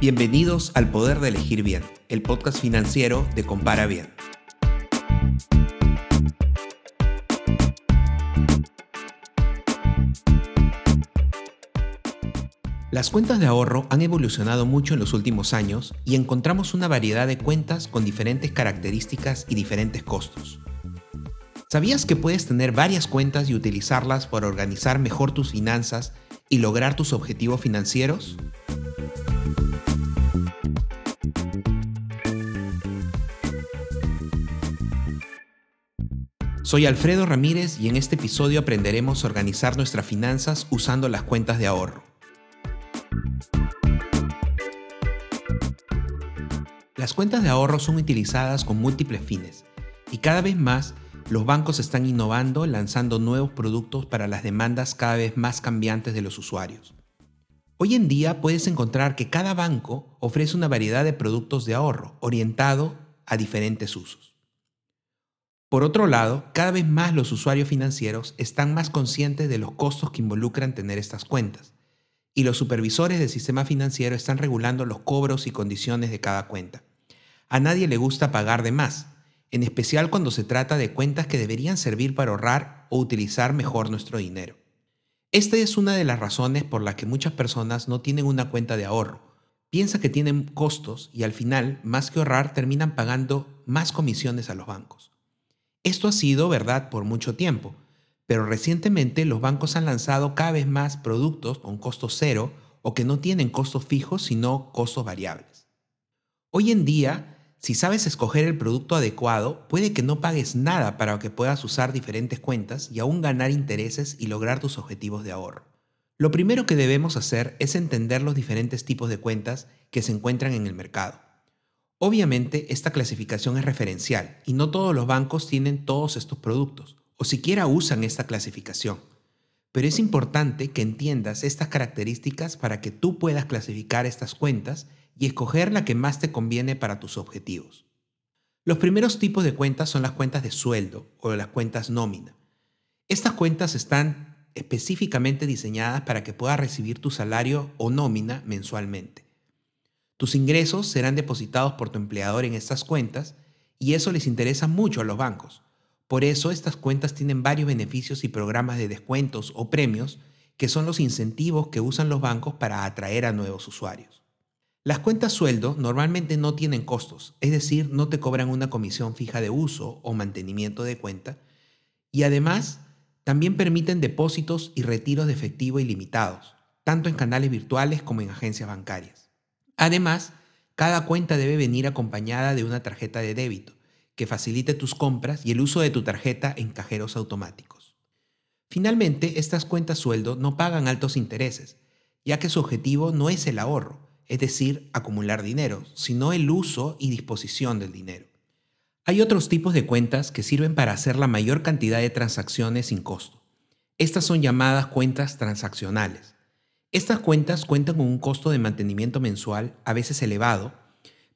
Bienvenidos al Poder de Elegir Bien, el podcast financiero de Compara Bien. Las cuentas de ahorro han evolucionado mucho en los últimos años y encontramos una variedad de cuentas con diferentes características y diferentes costos. ¿Sabías que puedes tener varias cuentas y utilizarlas para organizar mejor tus finanzas y lograr tus objetivos financieros? Soy Alfredo Ramírez y en este episodio aprenderemos a organizar nuestras finanzas usando las cuentas de ahorro. Las cuentas de ahorro son utilizadas con múltiples fines y cada vez más los bancos están innovando lanzando nuevos productos para las demandas cada vez más cambiantes de los usuarios. Hoy en día puedes encontrar que cada banco ofrece una variedad de productos de ahorro orientado a diferentes usos. Por otro lado, cada vez más los usuarios financieros están más conscientes de los costos que involucran tener estas cuentas, y los supervisores del sistema financiero están regulando los cobros y condiciones de cada cuenta. A nadie le gusta pagar de más, en especial cuando se trata de cuentas que deberían servir para ahorrar o utilizar mejor nuestro dinero. Esta es una de las razones por las que muchas personas no tienen una cuenta de ahorro. Piensa que tienen costos y al final, más que ahorrar, terminan pagando más comisiones a los bancos. Esto ha sido verdad por mucho tiempo, pero recientemente los bancos han lanzado cada vez más productos con costo cero o que no tienen costos fijos sino costos variables. Hoy en día, si sabes escoger el producto adecuado, puede que no pagues nada para que puedas usar diferentes cuentas y aún ganar intereses y lograr tus objetivos de ahorro. Lo primero que debemos hacer es entender los diferentes tipos de cuentas que se encuentran en el mercado. Obviamente, esta clasificación es referencial y no todos los bancos tienen todos estos productos o siquiera usan esta clasificación. Pero es importante que entiendas estas características para que tú puedas clasificar estas cuentas y escoger la que más te conviene para tus objetivos. Los primeros tipos de cuentas son las cuentas de sueldo o las cuentas nómina. Estas cuentas están específicamente diseñadas para que puedas recibir tu salario o nómina mensualmente. Tus ingresos serán depositados por tu empleador en estas cuentas y eso les interesa mucho a los bancos. Por eso estas cuentas tienen varios beneficios y programas de descuentos o premios que son los incentivos que usan los bancos para atraer a nuevos usuarios. Las cuentas sueldo normalmente no tienen costos, es decir, no te cobran una comisión fija de uso o mantenimiento de cuenta, y además también permiten depósitos y retiros de efectivo ilimitados, tanto en canales virtuales como en agencias bancarias. Además, cada cuenta debe venir acompañada de una tarjeta de débito que facilite tus compras y el uso de tu tarjeta en cajeros automáticos. Finalmente, estas cuentas sueldo no pagan altos intereses, ya que su objetivo no es el ahorro, es decir, acumular dinero, sino el uso y disposición del dinero. Hay otros tipos de cuentas que sirven para hacer la mayor cantidad de transacciones sin costo. Estas son llamadas cuentas transaccionales. Estas cuentas cuentan con un costo de mantenimiento mensual, a veces elevado,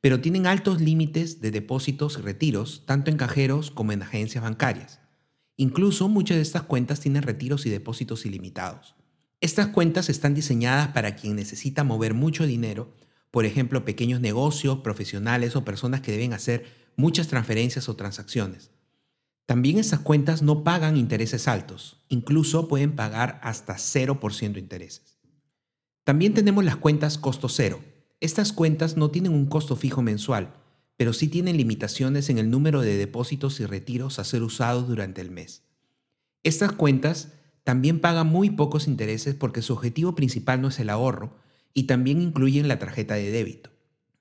pero tienen altos límites de depósitos y retiros, tanto en cajeros como en agencias bancarias. Incluso muchas de estas cuentas tienen retiros y depósitos ilimitados. Estas cuentas están diseñadas para quien necesita mover mucho dinero, por ejemplo, pequeños negocios, profesionales o personas que deben hacer muchas transferencias o transacciones. También estas cuentas no pagan intereses altos, incluso pueden pagar hasta 0% intereses. También tenemos las cuentas costo cero. Estas cuentas no tienen un costo fijo mensual, pero sí tienen limitaciones en el número de depósitos y retiros a ser usados durante el mes. Estas cuentas también paga muy pocos intereses porque su objetivo principal no es el ahorro y también incluyen la tarjeta de débito.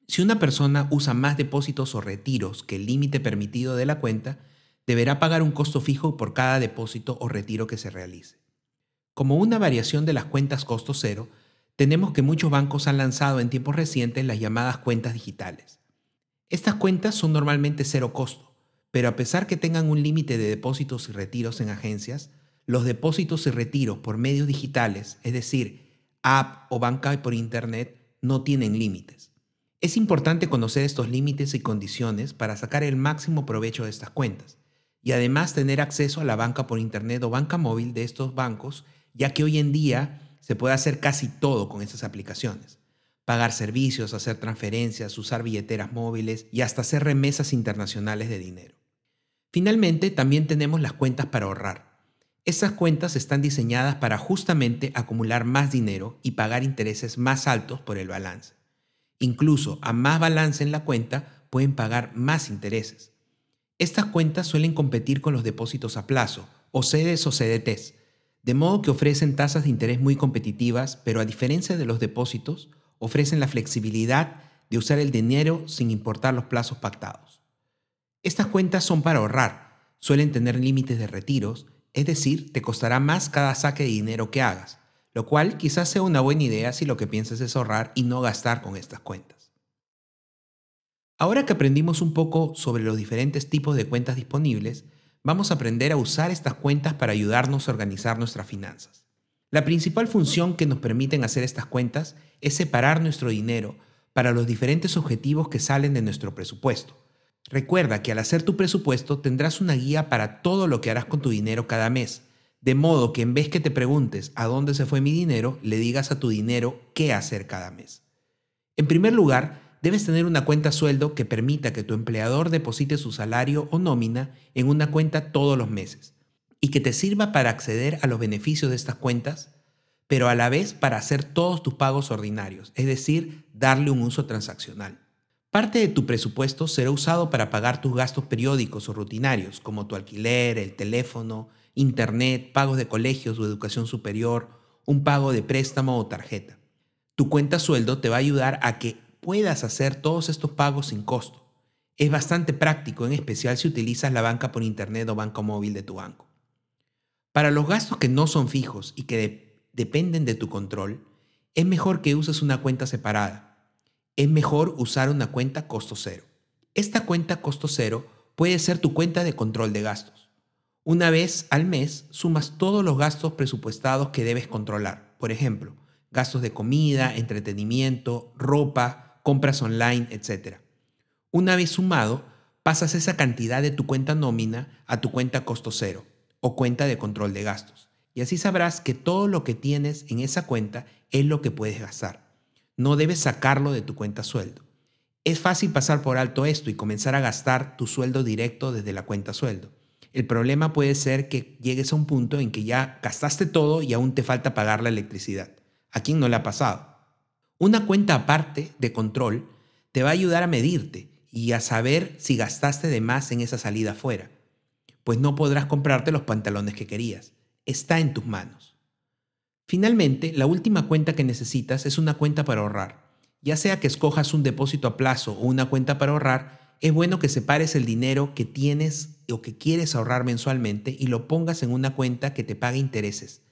Si una persona usa más depósitos o retiros que el límite permitido de la cuenta, deberá pagar un costo fijo por cada depósito o retiro que se realice. Como una variación de las cuentas costo cero, tenemos que muchos bancos han lanzado en tiempos recientes las llamadas cuentas digitales. Estas cuentas son normalmente cero costo, pero a pesar que tengan un límite de depósitos y retiros en agencias, los depósitos y retiros por medios digitales, es decir, app o banca por Internet, no tienen límites. Es importante conocer estos límites y condiciones para sacar el máximo provecho de estas cuentas y además tener acceso a la banca por Internet o banca móvil de estos bancos, ya que hoy en día se puede hacer casi todo con estas aplicaciones. pagar servicios, hacer transferencias, usar billeteras móviles y hasta hacer remesas internacionales de dinero. Finalmente, también tenemos las cuentas para ahorrar. Estas cuentas están diseñadas para justamente acumular más dinero y pagar intereses más altos por el balance. Incluso a más balance en la cuenta pueden pagar más intereses. Estas cuentas suelen competir con los depósitos a plazo, o CEDES o CDTs, de modo que ofrecen tasas de interés muy competitivas, pero a diferencia de los depósitos, ofrecen la flexibilidad de usar el dinero sin importar los plazos pactados. Estas cuentas son para ahorrar, suelen tener límites de retiros, es decir, te costará más cada saque de dinero que hagas, lo cual quizás sea una buena idea si lo que piensas es ahorrar y no gastar con estas cuentas. Ahora que aprendimos un poco sobre los diferentes tipos de cuentas disponibles, vamos a aprender a usar estas cuentas para ayudarnos a organizar nuestras finanzas. La principal función que nos permiten hacer estas cuentas es separar nuestro dinero para los diferentes objetivos que salen de nuestro presupuesto. Recuerda que al hacer tu presupuesto tendrás una guía para todo lo que harás con tu dinero cada mes, de modo que en vez que te preguntes a dónde se fue mi dinero, le digas a tu dinero qué hacer cada mes. En primer lugar, debes tener una cuenta sueldo que permita que tu empleador deposite su salario o nómina en una cuenta todos los meses y que te sirva para acceder a los beneficios de estas cuentas, pero a la vez para hacer todos tus pagos ordinarios, es decir, darle un uso transaccional. Parte de tu presupuesto será usado para pagar tus gastos periódicos o rutinarios, como tu alquiler, el teléfono, internet, pagos de colegios o educación superior, un pago de préstamo o tarjeta. Tu cuenta sueldo te va a ayudar a que puedas hacer todos estos pagos sin costo. Es bastante práctico, en especial si utilizas la banca por internet o banco móvil de tu banco. Para los gastos que no son fijos y que dependen de tu control, es mejor que uses una cuenta separada. Es mejor usar una cuenta costo cero. Esta cuenta costo cero puede ser tu cuenta de control de gastos. Una vez al mes sumas todos los gastos presupuestados que debes controlar. Por ejemplo, gastos de comida, entretenimiento, ropa, compras online, etc. Una vez sumado, pasas esa cantidad de tu cuenta nómina a tu cuenta costo cero o cuenta de control de gastos. Y así sabrás que todo lo que tienes en esa cuenta es lo que puedes gastar. No debes sacarlo de tu cuenta sueldo. Es fácil pasar por alto esto y comenzar a gastar tu sueldo directo desde la cuenta sueldo. El problema puede ser que llegues a un punto en que ya gastaste todo y aún te falta pagar la electricidad. ¿A quién no le ha pasado? Una cuenta aparte de control te va a ayudar a medirte y a saber si gastaste de más en esa salida fuera, pues no podrás comprarte los pantalones que querías. Está en tus manos. Finalmente, la última cuenta que necesitas es una cuenta para ahorrar. Ya sea que escojas un depósito a plazo o una cuenta para ahorrar, es bueno que separes el dinero que tienes o que quieres ahorrar mensualmente y lo pongas en una cuenta que te pague intereses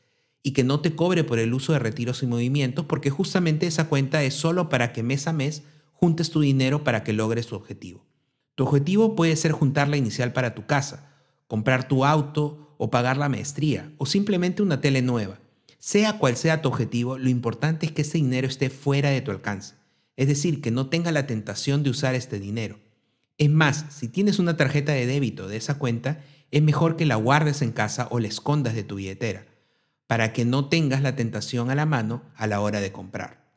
y que no te cobre por el uso de retiros y movimientos, porque justamente esa cuenta es solo para que mes a mes juntes tu dinero para que logres tu objetivo. Tu objetivo puede ser juntar la inicial para tu casa, comprar tu auto o pagar la maestría o simplemente una tele nueva. Sea cual sea tu objetivo, lo importante es que ese dinero esté fuera de tu alcance, es decir, que no tenga la tentación de usar este dinero. Es más, si tienes una tarjeta de débito de esa cuenta, es mejor que la guardes en casa o la escondas de tu billetera para que no tengas la tentación a la mano a la hora de comprar.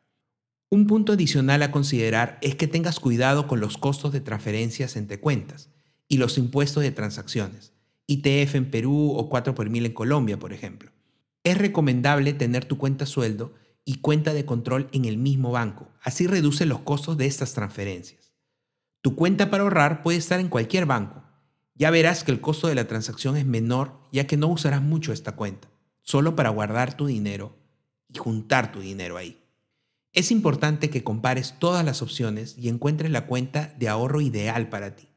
Un punto adicional a considerar es que tengas cuidado con los costos de transferencias entre cuentas y los impuestos de transacciones, ITF en Perú o 4 por mil en Colombia, por ejemplo. Es recomendable tener tu cuenta sueldo y cuenta de control en el mismo banco, así reduce los costos de estas transferencias. Tu cuenta para ahorrar puede estar en cualquier banco. Ya verás que el costo de la transacción es menor ya que no usarás mucho esta cuenta solo para guardar tu dinero y juntar tu dinero ahí. Es importante que compares todas las opciones y encuentres la cuenta de ahorro ideal para ti.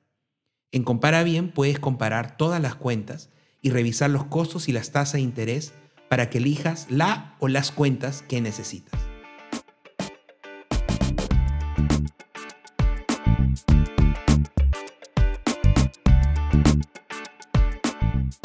En Compara Bien puedes comparar todas las cuentas y revisar los costos y las tasas de interés para que elijas la o las cuentas que necesitas.